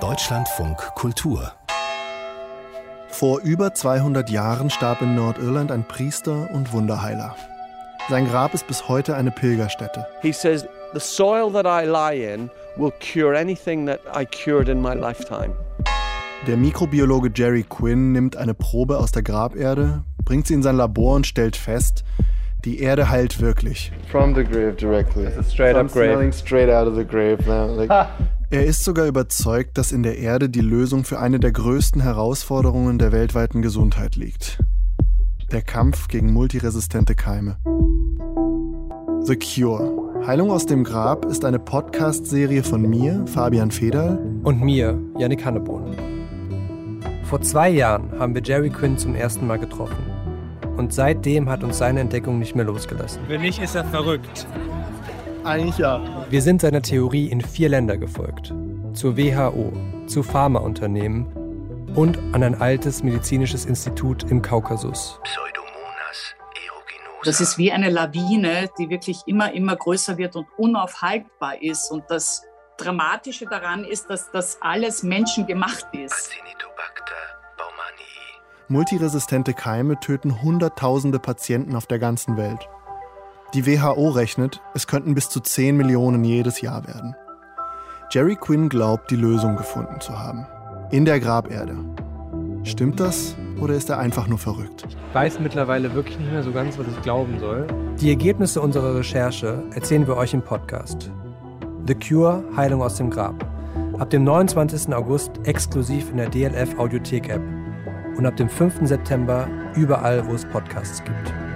Deutschlandfunk Kultur vor über 200 Jahren starb in Nordirland ein Priester und Wunderheiler. Sein Grab ist bis heute eine Pilgerstätte. He says, the soil that I lie in will cure anything that I cured in my lifetime. Der Mikrobiologe Jerry Quinn nimmt eine Probe aus der Graberde, bringt sie in sein Labor und stellt fest, die Erde heilt wirklich. From the grave directly. It's a straight I'm up grave. smelling straight out of the grave now. Like, Er ist sogar überzeugt, dass in der Erde die Lösung für eine der größten Herausforderungen der weltweiten Gesundheit liegt. Der Kampf gegen multiresistente Keime. The Cure. Heilung aus dem Grab ist eine Podcast-Serie von mir, Fabian Federl. Und mir, Yannick Hannebohn. Vor zwei Jahren haben wir Jerry Quinn zum ersten Mal getroffen. Und seitdem hat uns seine Entdeckung nicht mehr losgelassen. Wenn nicht, ist er verrückt. Eigentlich ja. Wir sind seiner Theorie in vier Länder gefolgt. Zur WHO, zu Pharmaunternehmen und an ein altes medizinisches Institut im Kaukasus. Das ist wie eine Lawine, die wirklich immer, immer größer wird und unaufhaltbar ist. Und das Dramatische daran ist, dass das alles menschengemacht ist. Multiresistente Keime töten Hunderttausende Patienten auf der ganzen Welt. Die WHO rechnet, es könnten bis zu 10 Millionen jedes Jahr werden. Jerry Quinn glaubt, die Lösung gefunden zu haben. In der Graberde. Stimmt das oder ist er einfach nur verrückt? Ich weiß mittlerweile wirklich nicht mehr so ganz, was ich glauben soll. Die Ergebnisse unserer Recherche erzählen wir euch im Podcast. The Cure Heilung aus dem Grab. Ab dem 29. August exklusiv in der DLF Audiothek App und ab dem 5. September überall, wo es Podcasts gibt.